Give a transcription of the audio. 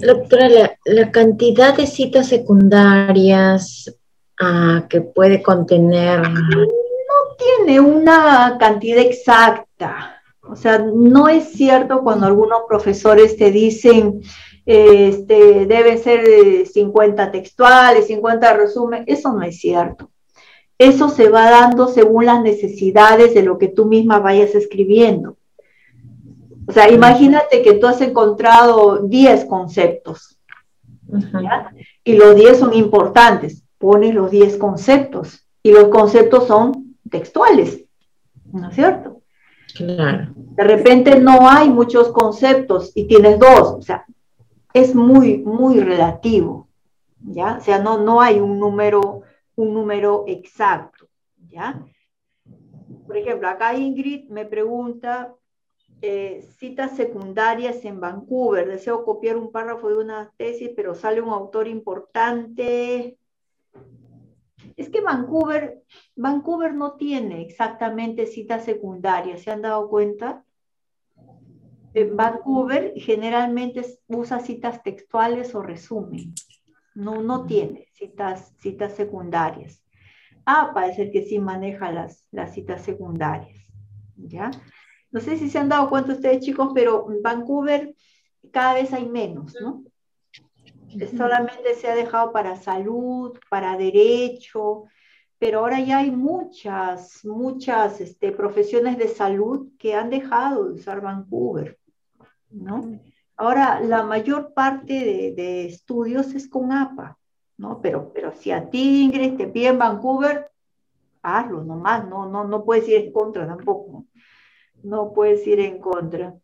Doctora, la, cantidad de citas secundarias ah, que puede contener... No tiene una cantidad exacta. O sea, no es cierto cuando algunos profesores te dicen, este, deben ser 50 textuales, 50 resumen, eso no es cierto. Eso se va dando según las necesidades de lo que tú misma vayas escribiendo. O sea, imagínate que tú has encontrado 10 conceptos y los 10 son importantes. Pones los 10 conceptos y los conceptos son textuales, ¿no es cierto? Claro. De repente no hay muchos conceptos y tienes dos, o sea, es muy, muy relativo, ¿ya? O sea, no, no hay un número, un número exacto, ¿ya? Por ejemplo, acá Ingrid me pregunta, eh, citas secundarias en Vancouver. Deseo copiar un párrafo de una tesis, pero sale un autor importante. Es que Vancouver, Vancouver no tiene exactamente citas secundarias, ¿se han dado cuenta? Vancouver generalmente usa citas textuales o resumen. No, no tiene citas, citas secundarias. Ah, parece que sí maneja las, las citas secundarias. ¿Ya? No sé si se han dado cuenta ustedes, chicos, pero en Vancouver cada vez hay menos, ¿no? Solamente se ha dejado para salud, para derecho, pero ahora ya hay muchas, muchas este, profesiones de salud que han dejado de usar Vancouver, ¿no? Ahora, la mayor parte de, estudios es con APA, ¿no? Pero, pero si a ti, Ingrid, te piden Vancouver, hazlo nomás, no, no, no puedes ir en contra tampoco no puedes ir en contra.